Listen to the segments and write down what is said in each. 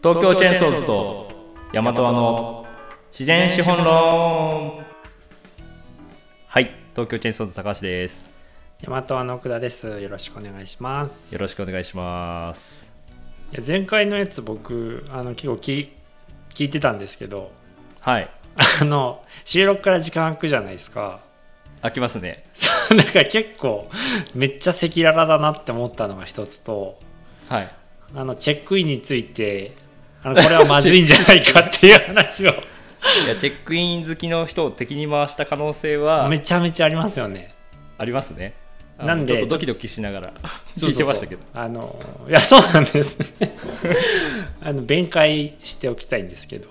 東京チェーンソーズとヤマトワの自然資本論。はい東京チェーンソーズ高橋です。大和の奥田です。よろしくお願いします。よろしくお願いします。いや前回のやつ僕あの結構き聞いてたんですけど、はい。あの収録から時間空くじゃないですか。開きますね。そうなんか結構めっちゃ赤裸々だなって思ったのが一つと、はい。あのチェックインについてあのこれはまずいんじゃないかっていう話を。いやチェックイン好きの人を敵に回した可能性はめちゃめちゃありますよね。ありますね。なんでちょっとドキドキしながら聞いてましたけど。あのいやそうなんですね。あの弁解しておきたいんですけど。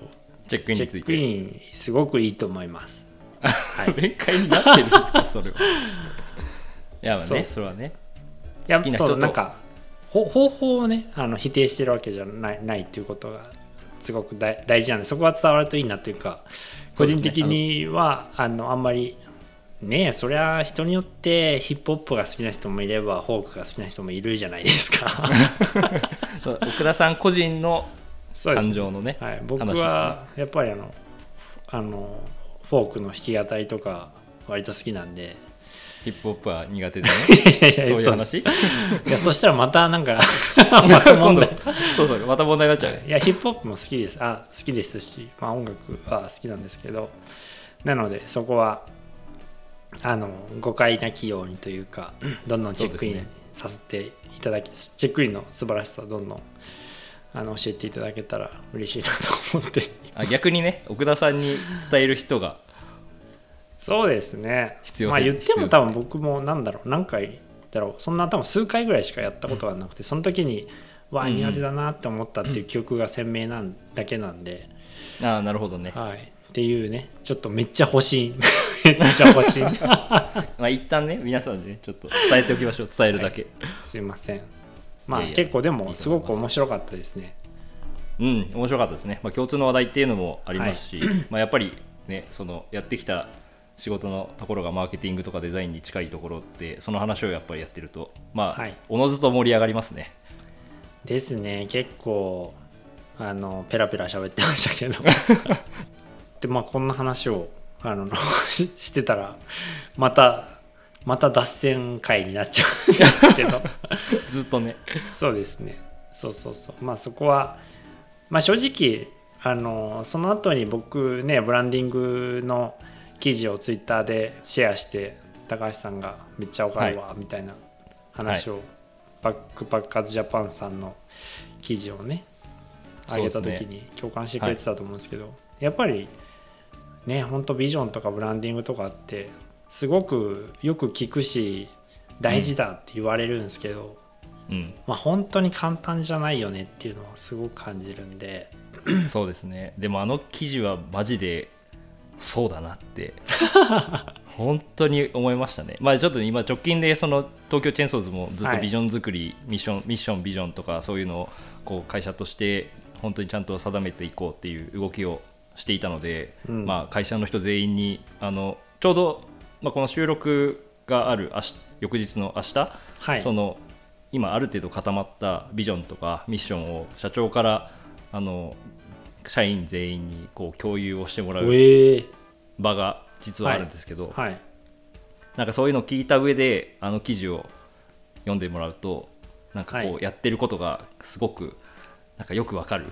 チェックインチェックについてインすごくいいと思います。はい、い弁解になってるんですかそれは。いやまあねそれはね。や好きな人と。なんかほ方法をねあの否定してるわけじゃないないっていうことがすごく大大事なんでそこは伝わるといいなっていうか個人的にはあのあんまりねえそりゃ人によってヒップホップが好きな人もいればフォークが好きな人もいるじゃないですか。奥田さん個人の感情のねはい、僕話はやっぱりあのあのフォークの弾き語りとか割と好きなんで。ヒップホップは苦手でね。そういう話？いやそしたらまたなんか また問題。そうそうまた問題になっちゃういやヒップホップも好きです。あ好きですし、まあ、音楽は好きなんですけど。なのでそこはあの誤解なきようにというかどんどんチェックインさせていただき、チェックインの素晴らしさをどんどんあの教えていただけたら嬉しいなと思ってあ逆にね奥田さんに伝える人がそうですね。必要性。まあ言っても多分僕もなんだろう何回だろうそんな多分数回ぐらいしかやったことがなくて、その時にわあうん。うん苦手だなって思ったっていう記憶が鮮明なんだけなんで、ああなるほどね。はい。っていうねちょっとめっちゃ欲しい。めっちゃ欲しい。まあ一旦ね皆さんでねちょっと伝えておきましょう。伝えるだけ、すいません。まあ結構でもす。ごく面白かったですね。うん面白かったですね、まあ、共通の話題っていうのもありますし、まあやっぱりねそのやってきた仕事のところがマーケティングとかデザインに近いところってその話をやっぱりやってるとまあ、はい。おのずと盛り上がりますね。ですね。結構あのペラペラ喋ってましたけど。でまあこんな話をあのし してたらまたまた脱線会になっちゃうんですけど。ずっとね。そうですね。そうそうそう。まあそこはまあ正直あのその後に僕ねブランディングの記事をツイッターでシェアして高橋さんがめっちゃわかるわみたいな話を、バックパッカーズジャパンさんの記事をね上げた時に共感してくれてたと思うんですけど、やっぱりね本当ビジョンとかブランディングとかってすごくよく聞くし大事だって言われるんですけど、うん。まあ本当に簡単じゃないよねっていうのはすごく感じるんで。そうですね。でもあの記事はマジでそうだなって 本当に思いましたね。まあちょっと今直近でその東京チェーンソーズもずっとはい。ビジョン作り、ミッションミッションビジョンとかそういうのをこう会社として本当にちゃんと定めていこうっていう動きをしていたので、うん。まあ、会社の人全員にあのちょうど、まあ、この収録がある明日翌日の明日、はい。その今ある程度固まったビジョンとかミッションを社長からあの社員全員にこう共有をしてもらうええ場が実はあるんですけど、はい。なんかそういうのを聞いた上であの記事を読んでもらうとなんかこはうやってることがすごくなんかよくわかる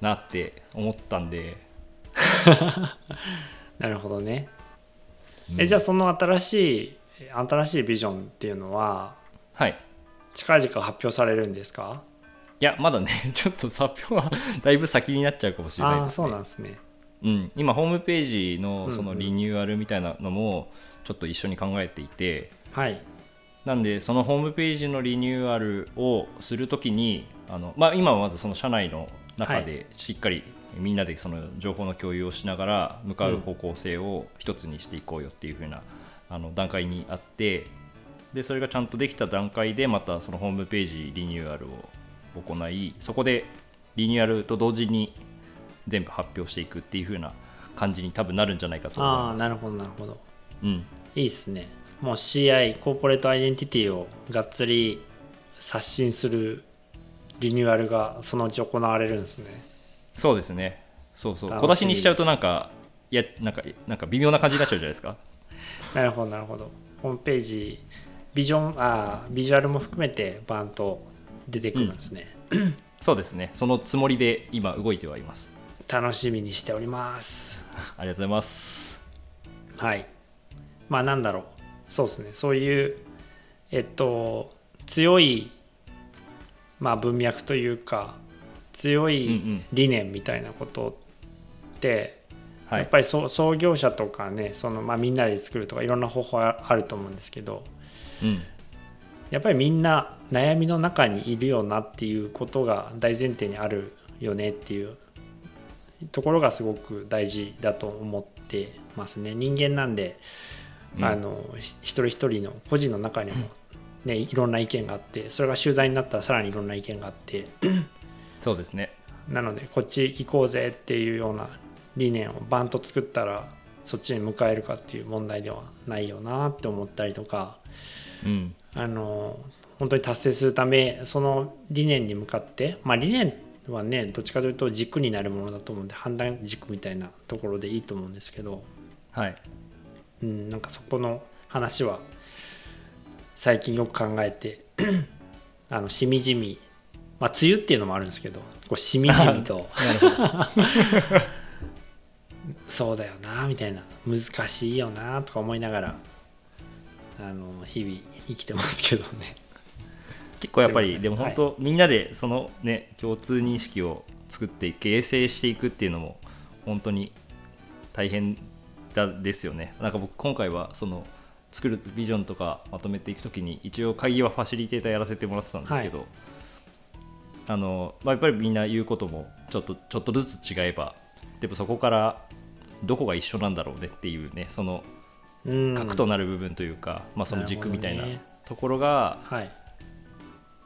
なって思ったんで、なるほどね。うん。えじゃあその新しい新しいビジョンっていうのははい。近々発表されるんですか？いやまだね ちょっと発表は だいぶ先になっちゃうかもしれないで。す、ね、ああそうなんですね。うん、今ホームページのそのうん。うんリニューアルみたいなのもちょっと一緒に考えていて、はい。なんでそのホームページのリニューアルをするときにあの、まあ、今はまだその社内の中でしっかりみんなでその情報の共有をしながら向かう方向性を一つにしていこうよっていう風なあの段階にあってでそれがちゃんとできた段階でまたそのホームページリニューアルを行いそこでリニューアルと同時に全部発表していくっていう風な感じに多分なるんじゃないかと思います。ああなるほどなるほど。うん。いいっすね。もう CI コーポレートアイデンティティをがっつり刷新するリニューアルがそのうち行われるんですね。そうですね。そうそう。小出しにしちゃうとなんかいやなんかなんか微妙な感じになっちゃうじゃないですか。なるほどなるほど。ホームページビジョンあービジュアルも含めてバンと出てくるんですね、そうですね。そのつもりで今動いてはいます。楽しみにしております。ありがとうございます。はい。まあなんだろう。そうですね。そういうえっと強いまあ文脈というか強うんういん。理念みたいなことって、はい。やっぱりそう創業者とかねその、まあ、みんなで作るとかいろんな方法ああると思うんですけどうんやっぱりみんな悩みの中にいるよなっていうことが大前提にあるよねっていうところがすごく大事だと思ってますね。人間なんで、うん。あのひ一人一人の個人の中にも、ね、いろんな意見があってそれが集団になったらさらにいろんな意見があって。そうですね。なのでこっち行こうぜっていうような理念をバンと作ったらそっちに向かえるかっていう問題ではないよなって思ったりとか。うんあの本当に達成するためその理念に向かってまあ理念はねどっちかというと軸になるものだと思うんで判断軸みたいなところでいいと思うんですけど、はい。うん、なんかそこの話は最近よく考えて あのしみじみまあ梅雨っていうのもあるんですけどこうしみじみと。そうだよなみたいな。難しいよなとか思いながらあの日々生きてますけどね。結構やっぱりでも本当、みんなでそのね共通認識を作って形成していくっていうのも本当に大変だですよね。なんか僕今回はその作るビジョンとかまとめていくときに一応会議はファシリテーターやらせてもらってたんですけど、あのまあ、やっぱりみんな言うこともちょっとちょっとずつ違えばでもそこからどこが一緒なんだろうねっていうねそのうん核となる部分というか、まあ、その軸みたいなところがはい。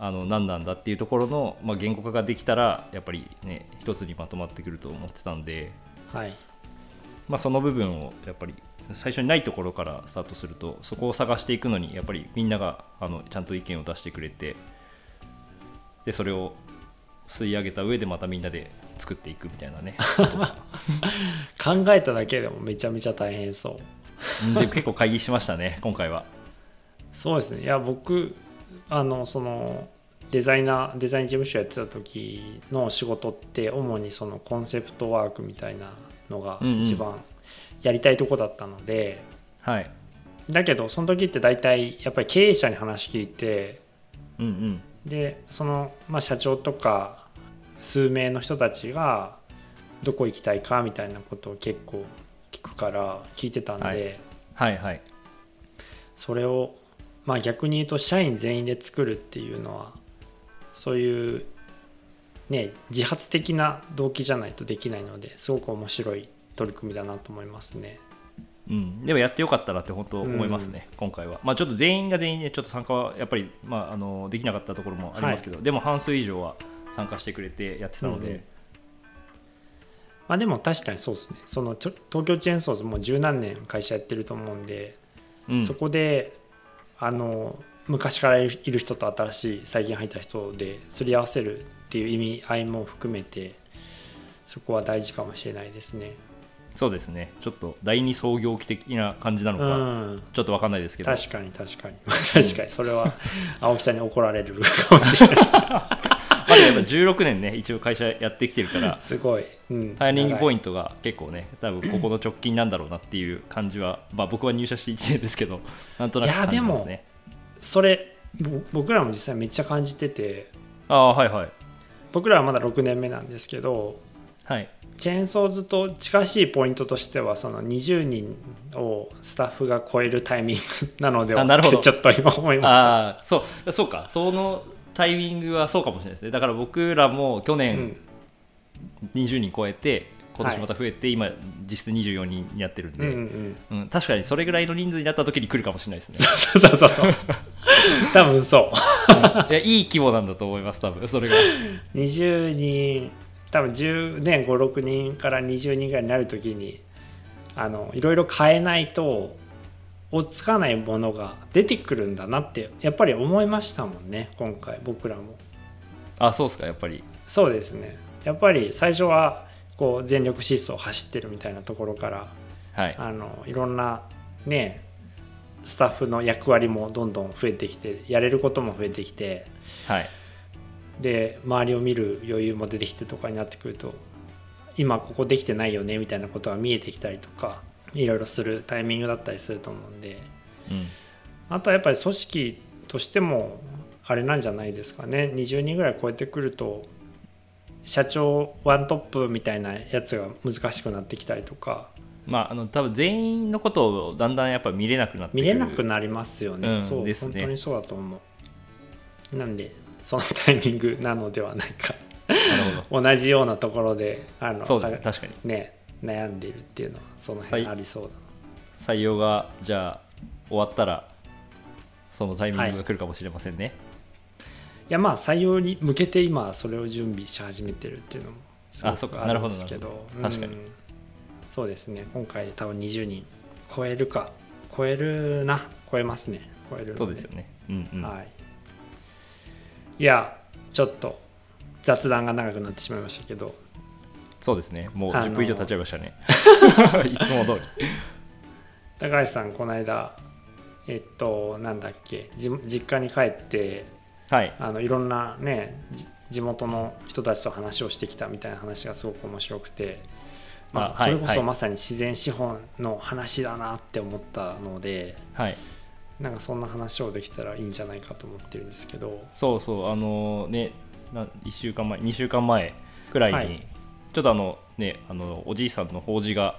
あの何なんだっていうところの、まあ、言語化ができたらやっぱりね一つにまとまってくると思ってたんで、はい。まあ、その部分をやっぱり最初にないところからスタートするとそこを探していくのにやっぱりみんながあのちゃんと意見を出してくれてでそれを吸い上げた上でまたみんなで作っていくみたいなね。考えただけでもめちゃめちゃ大変そう。うんで結構会議しましたね今回は。そうですね。いや僕あのそのデザイナーデザイン事務所やってた時の仕事って主にそのコンセプトワークみたいなのがうんうん。一番やりたいとこだったので、はい。だけどその時って大体やっぱり経営者に話聞いてうんうん。でその、まあ、社長とか数名の人たちがどこ行きたいかみたいなことを結構聞くから聞いてたんで、はい。はいはい。それをまあ逆に言うと社員全員で作るっていうのはそういうね自発的な動機じゃないとできないのですごく面白い取り組みだなと思いますね。うん、でもやってよかったなって本当思いますね、今回は。まあ、ちょっと全員が全員でちょっと参加はやっぱり、まあ、あのできなかったところもありますけど、でも半数以上は参加してくれてやってたので、うんうんまあでも確かにそうですね。そのちょ東京チェーンソーズもう十何年会社やってると思うんで、うん。そこであの昔からいる人と新しい最近入った人ですり合わせるっていう意味合いも含めてそこは大事かもしれないですね。そうですね、ちょっと第二創業期的な感じなのうか、ん。ちょっと分かんないですけど、確かに確かに。確かにそれは青木さんに怒られるかもしれないまだやっぱ16年ね、一応会社やってきてるから、すごい、うん、ターニングポインントが結構ね、多分ここの直近なんだろうなっていう感じは、まあ、僕は入社して1年ですけど、なんとなく感じますね。それぼ僕らも実際めっちゃ感じてて。ああ、はいはい。僕らはまだ6年目なんですけどはい、チェーンソーズと近しいポイントとしてはその20人をスタッフが超えるタイミングなのではあなるほど。ってちょっと今思いました。ああ、そう、そうか、そのタイミングはそうかもしれないですね。だから僕らも去う年ん、20人超えて、今はい年また増えて、今、実質24人になってるんで、うんうんうん。確かにそれぐらいの人数になった時に来るかもしれないですね。そうそうそうそう。多分そう。いやいい規模なんだと思います、多分。それが。20人多分10年56人から20人ぐらいになる時にあのいろいろ変えないと追っつかないものが出てくるんだなってやっぱり思いましたもんね今回僕らも。あそうですかやっぱり。そうですね。やっぱり最初はこう全力疾走走ってるみたいなところからはい。あのいろんなねスタッフの役割もどんどん増えてきてやれることも増えてきてはい。で周りを見る余裕も出てきてとかになってくると今ここできてないよねみたいなことが見えてきたりとかいろいろするタイミングだったりすると思うんで。うん。あとはやっぱり組織としてもあれなんじゃないですかね。20人ぐらい超えてくると社長ワントップみたいなやつが難しくなってきたりとか。まああの多分全員のことをだんだんやっぱ見れなくなって見れなくなりますよね、うんそうですね。本当にそうだと思う。なんでそのタイミングなのではないか。なるほ 同じようなところであのどそうですね。あ確かに。ね悩んでいるっていうのはその辺はい。ありそうだ採用がじゃあ終わったらそのタイミングが来るかもしれませんね、い。やまあ採用に向けて今それを準備し始めてるっていうのもすごくあるか。なるほどんですけど。確かにうん。そうですね。今回で多分20人超えるか超えるな。超えますね。超えるのそうですよね。うんうん、はい。いやちょっと雑談が長くなってしまいましたけどそうですね。もうあの10分以上経っちゃいましたね。いつも通り。高橋さんこの間えっとなんだっけじ実家に帰ってはい。あのいろんなねじ地元の人たちと話をしてきたみたいな話がすごく面白くて、まあ、それこはい。そまさに自然資本の話だなって思ったので、はい。なんかそんな話をできたらいいんじゃないかと思ってるんですけど。そうそう。あのねな1週間前2週間前くらいに、はいちょっとあのねあのおじいさんの法事が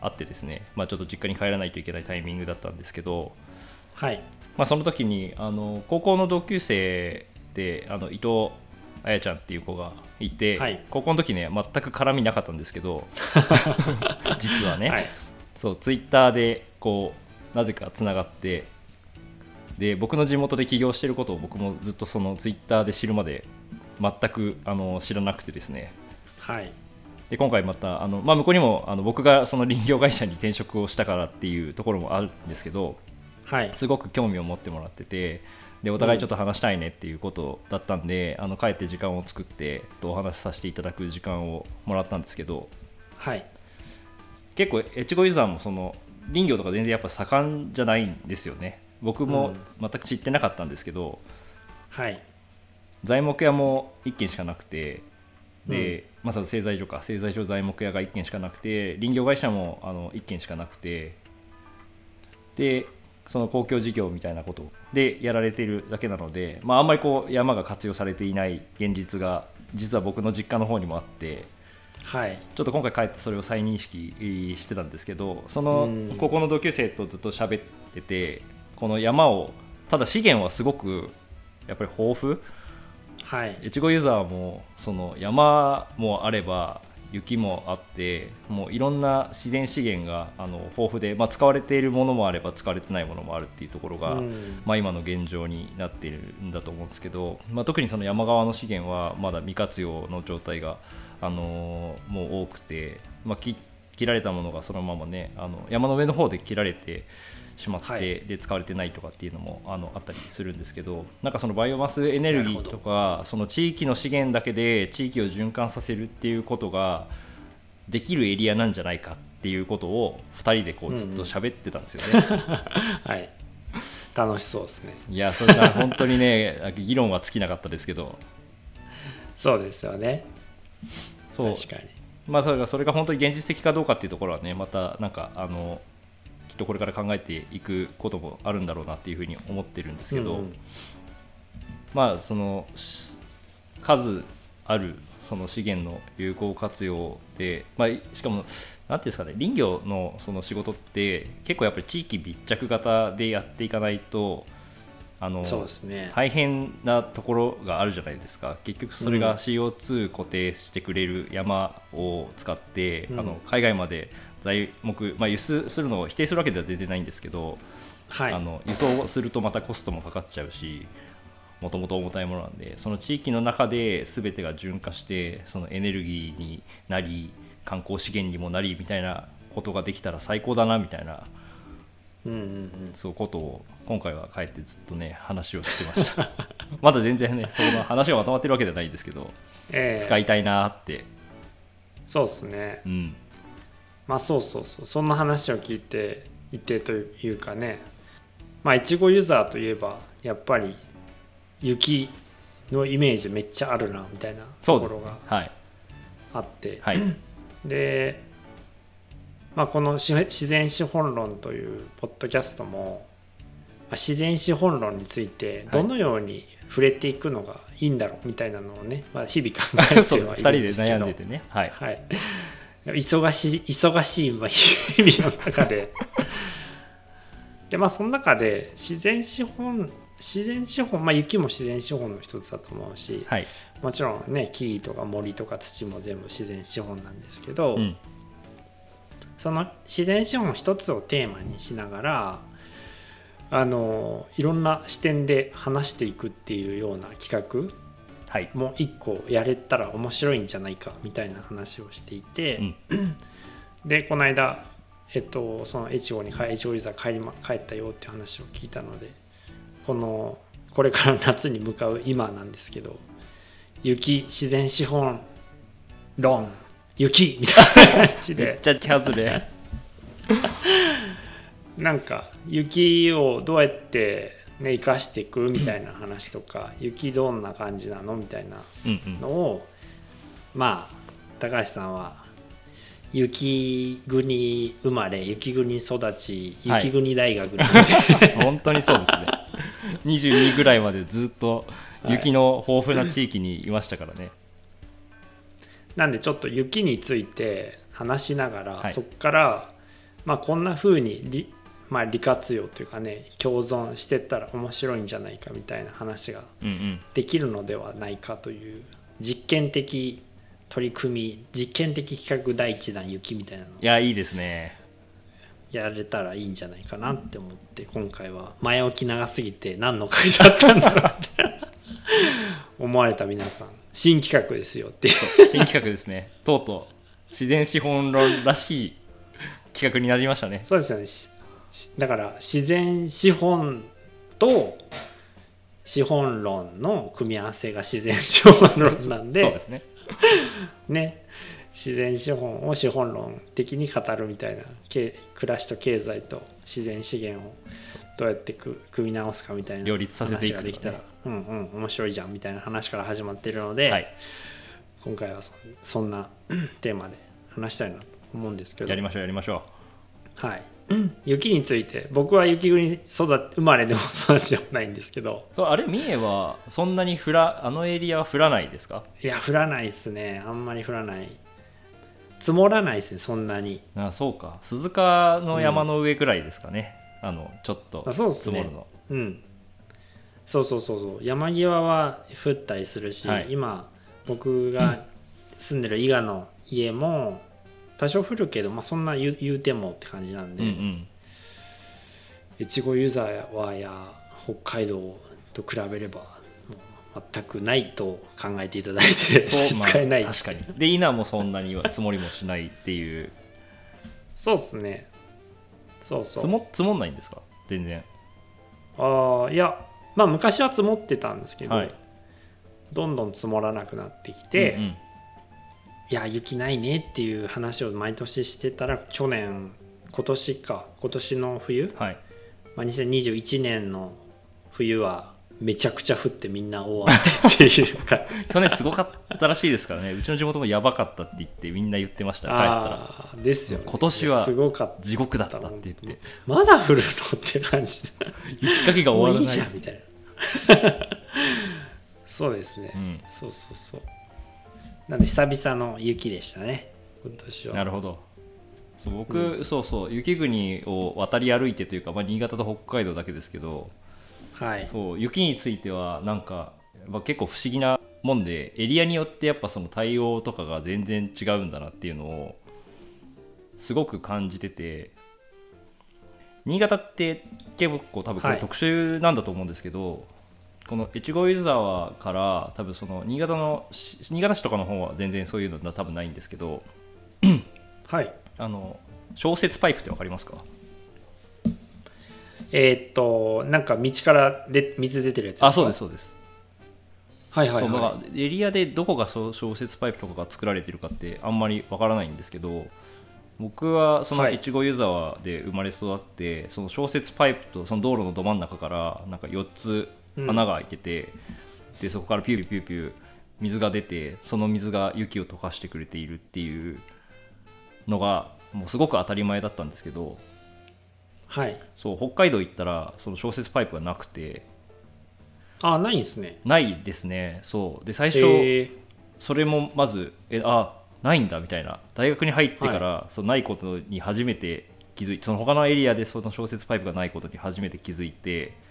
あってですねまあちょっと実家に帰らないといけないタイミングだったんですけどはい。まあその時にあの高校の同級生であの伊藤彩ちゃんっていう子がいて、はい。高校の時ね全く絡みなかったんですけど 実はね、はい。そうツイッターでこうなぜかつながってで僕の地元で起業してることを僕もずっとそのツイッターで知るまで全くあの知らなくてですね。はいで今回またあの、まあ、向こうにもあの僕がその林業会社に転職をしたからっていうところもあるんですけどはい。すごく興味を持ってもらっててでお互いちょっと話したいねっていうことだったんで、あの帰って時間を作ってお話しさせていただく時間をもらったんですけどはい。結構越後ユーザーもその林業とか全然やっぱ盛んじゃないんですよね。僕も全く知ってなかったんですけど、はい。材木屋も1軒しかなくてで、まあ、その製材所か製材所材木屋が1軒しかなくて林業会社もあの1軒しかなくてでその公共事業みたいなことでやられているだけなので、まあ、あんまりこう山が活用されていない現実が実は僕の実家の方にもあってはい。ちょっと今回帰ってそれを再認識してたんですけどそのうん。高校の同級生とずっと喋っててこの山をただ資源はすごくやっぱり豊富はい越後ユーザーもその山もあれば雪もあってもういろんな自然資源があの豊富で、まあ、使われているものもあれば使われてないものもあるっていうところが、うん。まあ、今の現状になっているんだと思うんですけど、まあ、特にその山側の資源はまだ未活用の状態が、あのーもう多くて、まあ、切切られたものがそのままねあの山の上の方で切られてしまって、はい。で使われてないとかっていうのもあのあったりするんですけどなんかそのバイオマスエネルギーとかその地域の資源だけで地域を循環させるっていうことができるエリアなんじゃないかっていうことを2人でこうずっと喋ってたんですよね。はい。楽しそうですね。いやそれが 本当にね議論は尽きなかったですけど。そうですよね。そう。確かに。まあそれがそれが本当に現実的かどうかっていうところはねまたなんかあのとこれから考えていくこともあるんだろうなっていうふうに思ってるんですけど、うんうんまあそのし数あるその資源の有効活用で、まあ、いしかもなんていうんですかね林業のその仕事って結構やっぱり地域密着型でやっていかないとあのそうですね。大変なところがあるじゃないですか。結局それうん。が CO2 固定してくれる山を使って、うん。あの海外まで材木、まあ、輸出するのを否定するわけでは全然ないんですけど、はい。あの輸送するとまたコストもかかっちゃうしもともと重たいものなんでその地域の中で全てが循化してそのエネルギーになり観光資源にもなりみたいなことができたら最高だなみたいなうんうんうん。そうことを今回は帰ってずっとね話をしてました。まだ全然ねその話がまとまってるわけじゃないんですけど、ええ。使いたいなって。そうですね。うんまあそうそうそう。そんな話を聞いていてというかね。まあいちごユーザーといえばやっぱり雪のイメージめっちゃあるなみたいなところがはい。あって。はい。で、まあ、このし自然資本論というポッドキャストも、まあ自然資本論についてどのように触れていくのがいいんだろうみたいなのをね、まあ、日々考え2てはい人でるんですけど。悩んでてね。はい。はい、忙しい忙しいまあ日々の中で。でまあその中で自然資本自然資本まあ雪も自然資本の一つだと思うしはい。もちろんね木々とか森とか土も全部自然資本なんですけど、うん。その自然資本一つをテーマにしながらあのいろんな視点で話していくっていうような企画はい。も一個やれたら面白いんじゃないかみたいな話をしていて、でこの間えっとその越後に帰越後ユーザー帰り、ま、帰ったよって話を聞いたのでこのこれから夏に向かう今なんですけど雪自然資本論雪みたいな感じで。めっちゃキャズでなんか雪をどうやってね生かしていくみたいな話とか雪どんな感じなのみたいなうんうん。のをまあ高橋さんは雪国生まれ雪国育ちはい。雪国大学に、本当にそうですね。22ぐらいまでずっと雪の豊富な地域にいましたからね、なんでちょっと雪について話しながら、はい。そこから、まあ、こんな風に利,、まあ、利活用というかね共存してったら面白いんじゃないかみたいな話ができるのではないかという実験的取り組み実験的企画第一弾雪みたいなのをいやいいですね。やれたらいいんじゃないかなって思って今回は前置き長すぎて何の回だったんだろうって 思われた皆さん。新企画ですよっていう新企画ですね。とうとう自然資本論らしい企画になりましたね。そうですよねだから自然資本と資本論の組み合わせが自然資本論なんでそうですね。ね。自然資本を資本論的に語るみたいなけ暮らしと経済と自然資源をどうやってく組み直すかみたいな両立させていくできたらうんうん面白いじゃんみたいな話から始まっているので、はい。今回はそそんな テーマで話したいなと思うんですけど。やりましょうやりましょはい、雪について。僕は雪国育生まれでも育ちでもないんですけど。うそうあれ三重はそんなに降らあのエリアは降らないですか？いや降らないっすね。あんまり降らない。積もらないですねそんなに。あそうか。鈴鹿の山の上ぐらいですかね、あのちょっと積もるの。うん。そうそうそうそう。山際は降ったりするし、はい。今僕が住んでる伊賀の家も多少降るけど、まあ、そんな言うてもって感じなんで、ん越後ユーザーはや北海道と比べれば全くないと考えていただいて差しそう、まあ、確かに。で稲もそんなには積もりもしないっていう。そうっすね。そうそう。積も積もんないんですか？全然。ああいやまあ昔は積もってたんですけど、はい。どんどん積もらなくなってきて、うんうんいや雪ないねっていう話を毎年してたら去年今年か今年の冬、はい。まあ、2021年の冬はめちゃくちゃ降ってみんな大雨っていう。か 去年すごかったらしいですからね。うちの地元もやばかったって言ってみんな言ってました帰ったら。ですよね。今年はすごかった。地獄だったって言って。まだ降るのって感じ。雪かきが終わらないじゃんみたいな。そうですね、うん。そうそうそうなんで久々の雪でしたね。今年は。なるほど。そう僕、そうそう。雪国を渡り歩いてというか、まあ、新潟と北海道だけですけどはい。そう雪についてはなんか、まあ、結構不思議なもんでエリアによってやっぱその対応とかが全然違うんだなっていうのをすごく感じてて新潟って結構多分こはい。れ特殊なんだと思うんですけど、この越後湯沢から多分その新潟のし新潟市とかの方は全然そういうの多分ないんですけど はい。あの消雪パイプって分かりますか？えーっとなんか道からで水出てるやつですか？あそうですそうです。はいはいはからエリアでどこがそう消雪パイプとかが作られてるかってあんまりわからないんですけど僕はそのはい。越後湯沢で生まれ育って、その消雪パイプとその道路のど真ん中からなんか4つ穴が開いてて、でそこからピューピューピュー水が出てその水が雪を溶かしてくれているっていうのがもうすごく当たり前だったんですけどはい。そう北海道行ったらその消雪パイプがなくてあないんですね。ないですね。そう。で最初、えそれもまずえあないんだみたいな。大学に入ってから、そうないことに初めて気づいてその他のエリアでその消雪パイプがないことに初めて気づいてー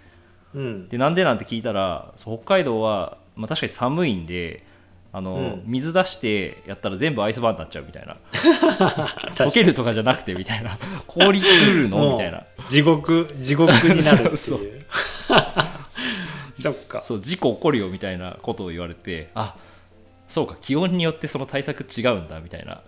うん。でなんでなんて聞いたら北海道は、まあ、確かに寒いんであの、うん。水出してやったら全部アイスバーンになっちゃうみたいな。溶けるとかじゃなくてみたいな。氷作るの？みたいな。地獄地獄になるっていう。そうそっか。そう事故起こるよみたいなことを言われてあそうか気温によってその対策違うんだみたいな。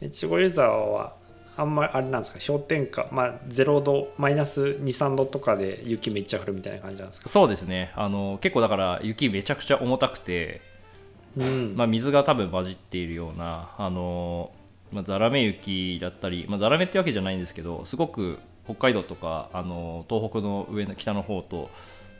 越後湯沢はあんまりあれなんですか？氷点下まあ0度マイナス23度とかで雪めっちゃ降るみたいな感じなんですか？そうですね。あの結構だから雪めちゃくちゃ重たくて、うん、まあ、水が多分混じっているようなあの、まあ、ザラメ雪だったり、まあ、ザラメってわけじゃないんですけどすごく北海道とかあの東北の上の北の方と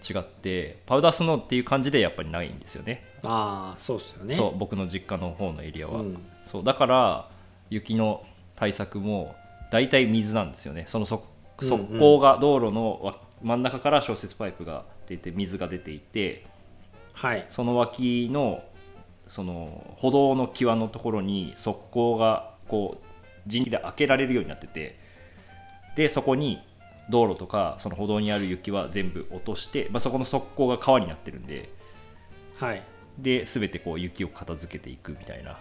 違ってパウダースノーっていう感じでやっぱりないんですよね。ああそうですよね。そう僕の実家の方のエリアは、うん。そうだから雪の対策も大体水なんですよね。その側溝が道路のわ真ん中から消雪パイプが出て水が出ていてはい。その脇のその歩道の際のところに側溝がこう人力で開けられるようになっててでそこに道路とかその歩道にある雪は全部落として、まあ、そこの側溝が川になってるんではい。で全てこう雪を片付けていくみたいなっ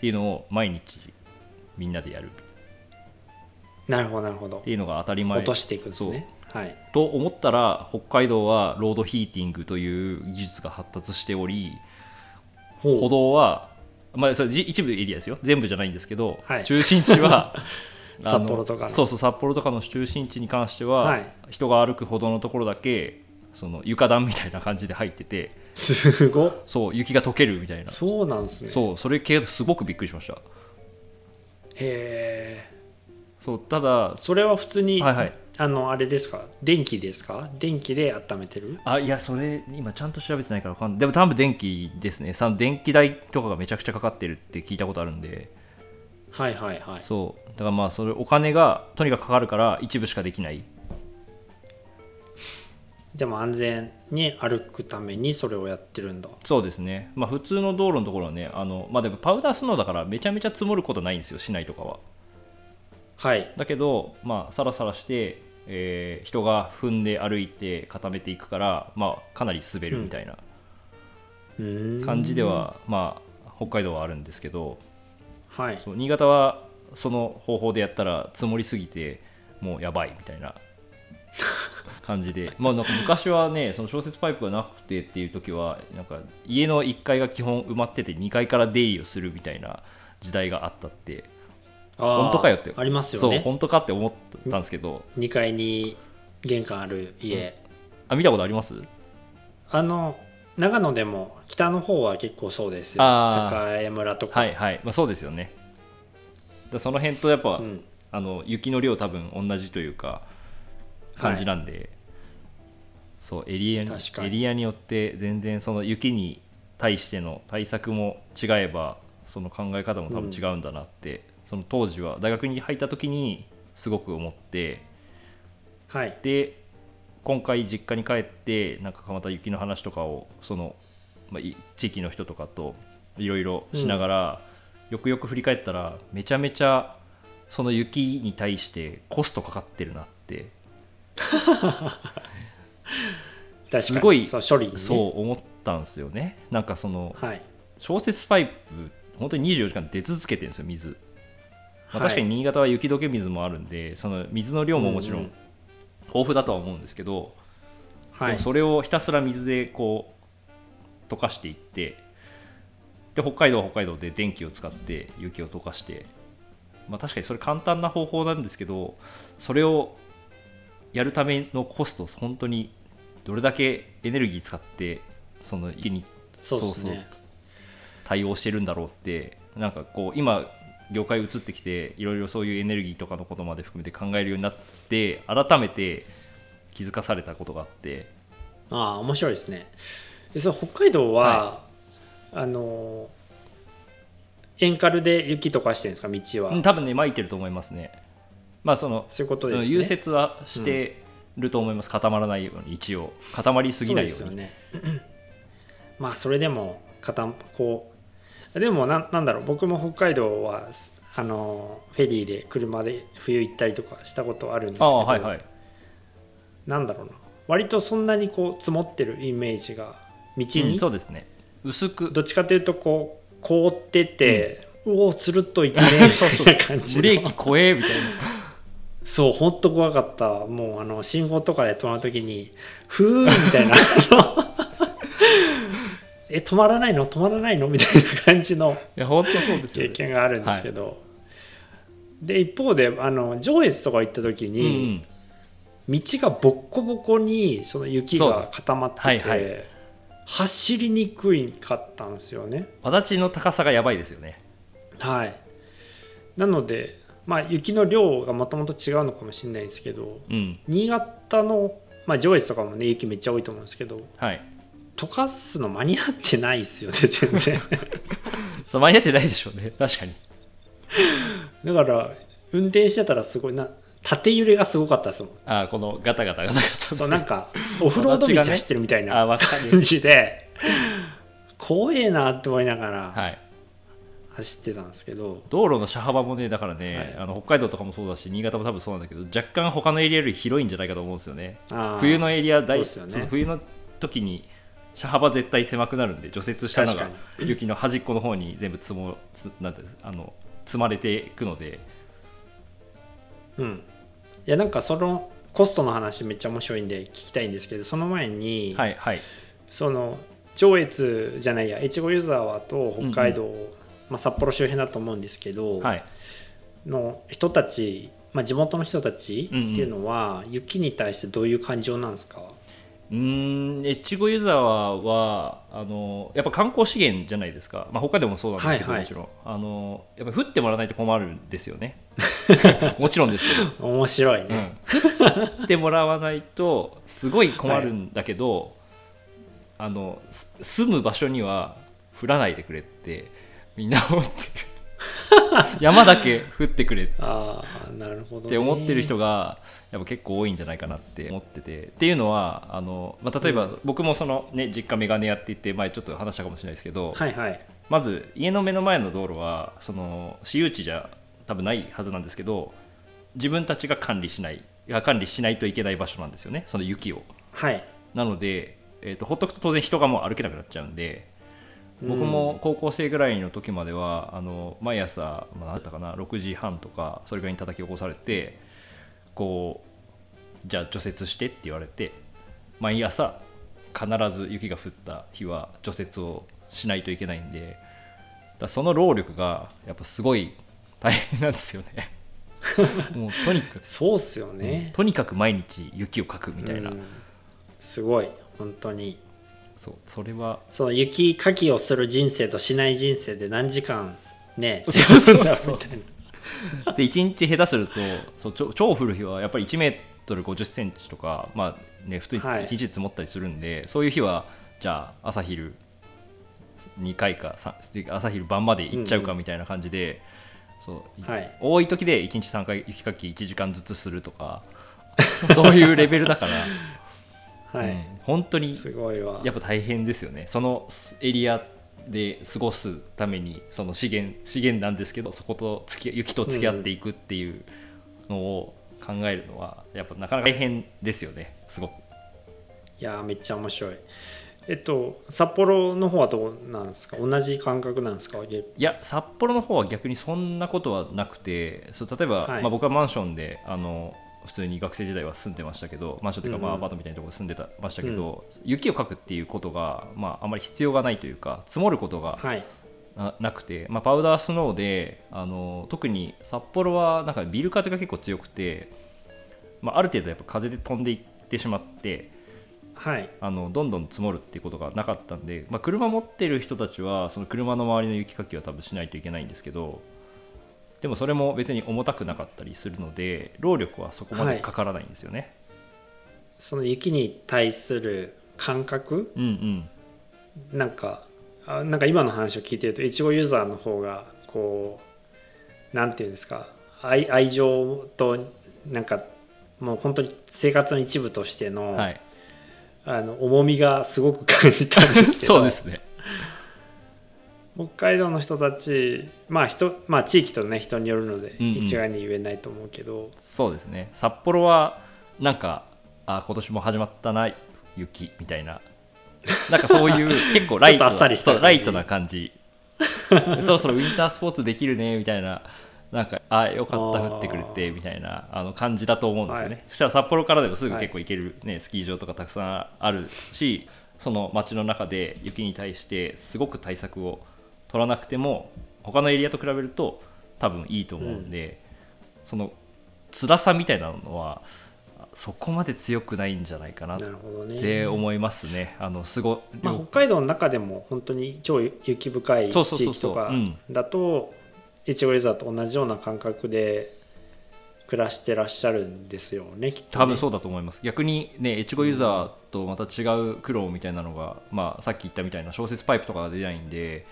ていうのを毎日みんなでやる。っなるほどなるほど。ていうのが当たり前。落としていくんですね。はい。と思ったら北海道はロードヒーティングという技術が発達しており歩道は、まあ、それじ一部エリアですよ。全部じゃないんですけど、はい。中心地は 札幌とかの。そうそう札幌とかの中心地に関しては、はい。人が歩く歩道のところだけその床暖みたいな感じで入っててすごっ。そう雪が溶けるみたいな。そうなんですね。そうそれ系すごくびっくりしましたへえそうただそれは普通に、はいはい。あのあれですか？電気ですか？電気で温めてる？あいやそれ今ちゃんと調べてないからわかんない。でも多分電気ですね。その電気代とかがめちゃくちゃかかってるって聞いたことあるんで。はいはいはい。そう。だからまあそれお金がとにかくかかるから一部しかできないでも安全に歩くためにそれをやってるんだ。そうですね。まあ普通の道路のところはねあのまあでもパウダースノーだからめちゃめちゃ積もることないんですよ市内とかは。はい。だけどまあサラサラして、えー人が踏んで歩いて固めていくからまあかなり滑るみたいな感じでは、まあ北海道はあるんですけど。はい。そう新潟はその方法でやったら積もりすぎてもうやばいみたいな感じで。まあなんか昔はねその消雪パイプがなくてっていう時はなんか家の1階が基本埋まってて2階から出入りをするみたいな時代があったって。本当かよって。ありますよそうね本当かって思ったんですけど。2階に玄関ある家、あ見たことあります？あの長野でも北の方は結構そうですよ。あ栄村とか。はいはい、まあ、そうですよね。だその辺とやっぱ、うん。あの雪の量多分同じというか感じなんで、そうエリアエリアによって全然その雪に対しての対策も違えばその考え方も多分違うんだなって、その当時は大学に入った時にすごく思ってはい。で今回実家に帰ってなんかまた雪の話とかをその、まあ、い地域の人とかといろいろしながら、よくよく振り返ったらめちゃめちゃその雪に対してコストかかってるなってすごいそう処理に、ね、そう思ったんですよね。なんかそのはい。消雪パイプ本当に24時間出続けてるんですよ水、まあ、はい。確かに新潟は雪解け水もあるんでその水の量ももちろうんうんん。豊富だとは思うんですけど、はい。でもそれをひたすら水でこう溶かしていってで北海道は北海道で電気を使って雪を溶かして、まあ、確かにそれ簡単な方法なんですけどそれをやるためのコスト本当にどれだけエネルギー使ってその家にそうですね。対応してるんだろうってなんかこう今業界移ってきていろいろそういうエネルギーとかのことまで含めて考えるようになって改めて気づかされたことがあって。ああ面白いですね。でその北海道は、あのエンカルで雪とかしてるんですか道は、うん多分ね巻いてると思いますねまあそのそういうことですね。融雪はしてると思います、固まらないように一応。固まりすぎないように。そうね。まあそれでも固こうでもなんなんだろう。僕も北海道はあのフェリーで車で冬行ったりとかしたことあるんですけあど、あはいはい。なんだろうな。割とそんなにこう積もってるイメージが道うんにそうですね。薄く。どっちかというとこう凍ってて、うおつるっといくね みたいな感じの。ブレーキ怖えみたいなそうほんと怖かった。もうあの信号とかで止まるときにふーみたいな。え止まらないの？止まらないの？みたいな感じのいや本当そうですよ経ね験があるんですけど、で一方であの上越とか行った時うんうに、ん。道がボッコボコにその雪が固まってて、はいはい。走りにくいかったんですよね。足立の高さがやばいですよね。はい、なので、まあ、雪の量がもともと違うのかもしれないですけどうん。新潟の、まあ、上越とかもね雪めっちゃ多いと思うんですけどはい。溶かすの間に合ってないですよね 全然。そう間に合ってないでしょうね。確かに。だから運転してたらすごいな縦揺れがすごかったですもん。ああこのガタガタガタガタそうなんかオフロード道走ってるみたいあな感じで怖えなって思いながらはい走ってたんですけど、道路の車幅もねだからね、はい。あの北海道とかもそうだし新潟も多分そうなんだけど若干他のエリアより広いんじゃないかと思うんですよね。冬のエリア大そうですよね。冬の時に車幅絶対狭くなるんで除雪したの確がか雪の端っこの方に全部積もつなんてあの積まれていくので。うん。いやなんかそのコストの話めっちゃ面白いんで聞きたいんですけどその前に、はいはい。その上越じゃないや越後湯沢と北海道、まあ、札幌周辺だと思うんですけど、はい。の人たち、まあ、地元の人たちっていうのは、雪に対してどういう感情なんですか？うーん越後湯沢はあのやっぱ観光資源じゃないですか、まあ、北海道もそうなんですけど、はいはい。もちろん。あのやっぱ降ってもらわないと困るんですよね。もちろんですけど面白いね、降ってもらわないとすごい困るんだけど、あのす住む場所には降らないでくれってみんな思ってる。山だけ降ってくれ。ああなるほど、ね、って思ってる人がやっぱ結構多いんじゃないかなって思ってて。っていうのはあの、まあ、例えばうん。僕もその、ね、実家メガネ屋って言って前ちょっと話したかもしれないですけど、はいはい。まず家の目の前の道路はその私有地じゃ多分ないはずなんですけど自分たちが管理しないいや管理しないといけない場所なんですよね。その雪を。はい。なので、えー、とほっとくと当然人がもう歩けなくなっちゃうんで僕も高校生ぐらいの時まではあの毎朝、まあ、ったかな6時半とかそれぐらいに叩き起こされてこうじゃあ除雪してって言われて毎朝必ず雪が降った日は除雪をしないといけないんでだその労力がやっぱすごい大変なんですよね。もうとにかく、そうっすよね、とにかく毎日雪をかくみたいな、うん。すごい本当にそうそれは。その雪かきをする人生としない人生で何時間ね 違うんだろみたいな。で1日下手するとそう超超降る日はやっぱり1メートル50センチとか、まあね、普通にはい。1日で積もったりするんで、そういう日はじゃあ朝昼2回かさ朝昼晩まで行っちゃうかみたいな感じで、そうはい。多い時で1日3回雪かき1時間ずつするとかそういうレベルだから、はい、うん本当にすごいわ。やっぱ大変ですよね。そのエリアで過ごすためにその資源資源なんですけどそこと付き雪と付き合っていくっていうのを考えるのはやっぱなかなか大変ですよね。すごく。いやーめっちゃ面白い。えっと札幌の方はどうなんですか？同じ感覚なんですか？いや札幌の方は逆にそんなことはなくてそう例えば、はい。まあ、僕はマンションであの普通に学生時代は住んでましたけどマンションというか、うんうん。まあ、アパートみたいなところに住んでたましたけど、雪をかくっていうことが、まあ、あまり必要がないというか積もることがはい。ななくて、まあ、パウダースノーであの特に札幌はなんかビル風が結構強くて、まあ、ある程度やっぱ風で飛んでいってしまってはい。あのどんどん積もるっていうことがなかったんで、まあ、車持ってる人たちはその車の周りの雪かきは多分しないといけないんですけどでもそれも別に重たくなかったりするので労力はそこまでかからないんですよね。その雪に対する感覚？うんうん。なんかあなんか今の話を聞いてるといちごユーザーの方がこうなんていうんですか？愛愛情となんかもう本当に生活の一部としての,、はい、あの重みがすごく感じたんですけど。そうですね。北海道の人たちまあ人まあ地域とね人によるのでうんうん。一概に言えないと思うけど、そうですね。札幌はなんかあ今年も始まったな雪みたいな。なんかそういう 結構ライトライトな感じ。そろそろウィンタースポーツできるねみたいな。なんかあよかった降ってくれてみたいなあの感じだと思うんですよね、はい。そしたら札幌からでもすぐ結構行ける、ねスキー場とかたくさんあるしその街の中で雪に対してすごく対策を取らなくても他のエリアと比べると多分いいと思うんで、その辛さみたいなのはそこまで強くないんじゃないかなって思いますね。あのすごまあ、北海道の中でも本当に超雪深い地域とかうん。だといちごレザーと同じような感覚で暮らしてらっしゃるんですよねきっとね。多分そうだと思います。逆にね越後ユーザーとまた違う苦労みたいなのが、まあ、さっき言ったみたいな小説パイプとかが出ないんで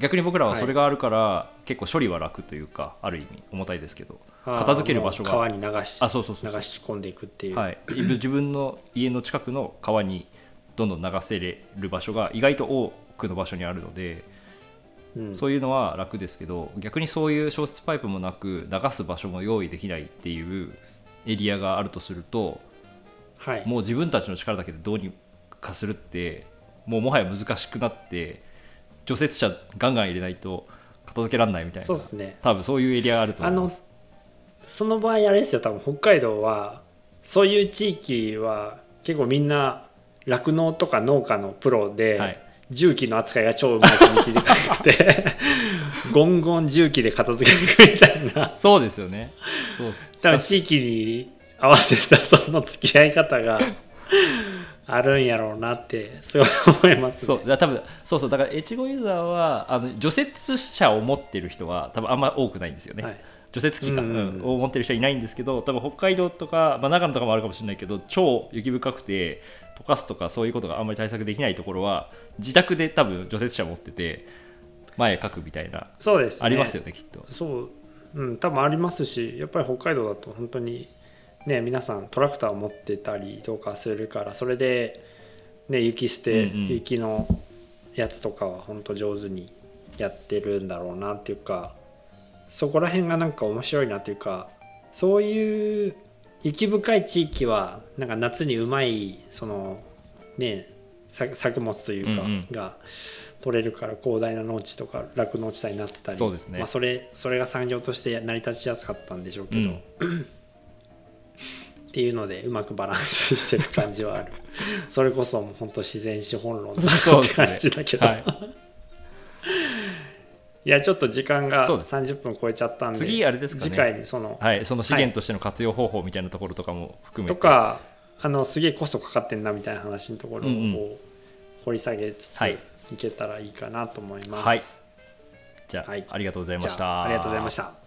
逆に僕らはそれがあるから、結構処理は楽というかある意味重たいですけど片付ける場所が川に流しあそうそうそう流し込んでいくっていう、はい、自分の家の近くの川にどんどん流せれる場所が意外と多くの場所にあるので、うん。そういうのは楽ですけど逆にそういう消雪パイプもなく流す場所も用意できないっていうエリアがあるとするとはい、もう自分たちの力だけでどうにかするってもうもはや難しくなって除雪車ガンガン入れないと片付けられないみたいな。そうですね。多分そういうエリアがあると思います。その場合あれですよ多分北海道はそういう地域は結構みんな酪農とか農家のプロで、はい。重機の扱いが超うまいし道でかくて ゴンゴン重機で片付けていくみたいな。そうですよね。そうっす。多分地域に合わせたその付き合い方があるんやろうなってすごい思います、ね、そうだ多分そうそうだから越後ユーザーはあの除雪車を持ってる人は多分あんま多くないんですよね、はい。除雪機か、うんうんうん。うん。を持ってる人はいないんですけど多分北海道とか、まあ、長野とかもあるかもしれないけど超雪深くて溶かすとかそういうことがあんまり対策できないところは自宅で多分除雪車持ってて前書くみたいな、そうですね。ありますよねきっと。そう、うん、多分ありますしやっぱり北海道だと本当にね皆さんトラクターを持ってたりとかするからそれで、ね、雪捨て、うんうん。雪のやつとかは本当上手にやってるんだろうなっていうかそこら辺がなんか面白いなっていうかそういう雪深い地域はなんか夏にうまいそのね作作物というか、うんうん。が取れるから広大な農地とか酪農地帯になってたりそうですね。まあ、それそれが産業として成り立ちやすかったんでしょうけど、っていうのでうまくバランスしてる感じはある。それこそもう本当自然資本論って感じだけど、はい。いやちょっと時間がそうです。30分超えちゃったんで次あれですかね。次回にその、はい、その資源としての活用方法みたいなところとかも含めて、とかあのすげえコストかかってんなみたいな話のところをうんうん。こう掘り下げつつ、はい。い、けたらいいかなと思います。はい。じゃあ、はい。ありがとうございまじしたありがとうございました。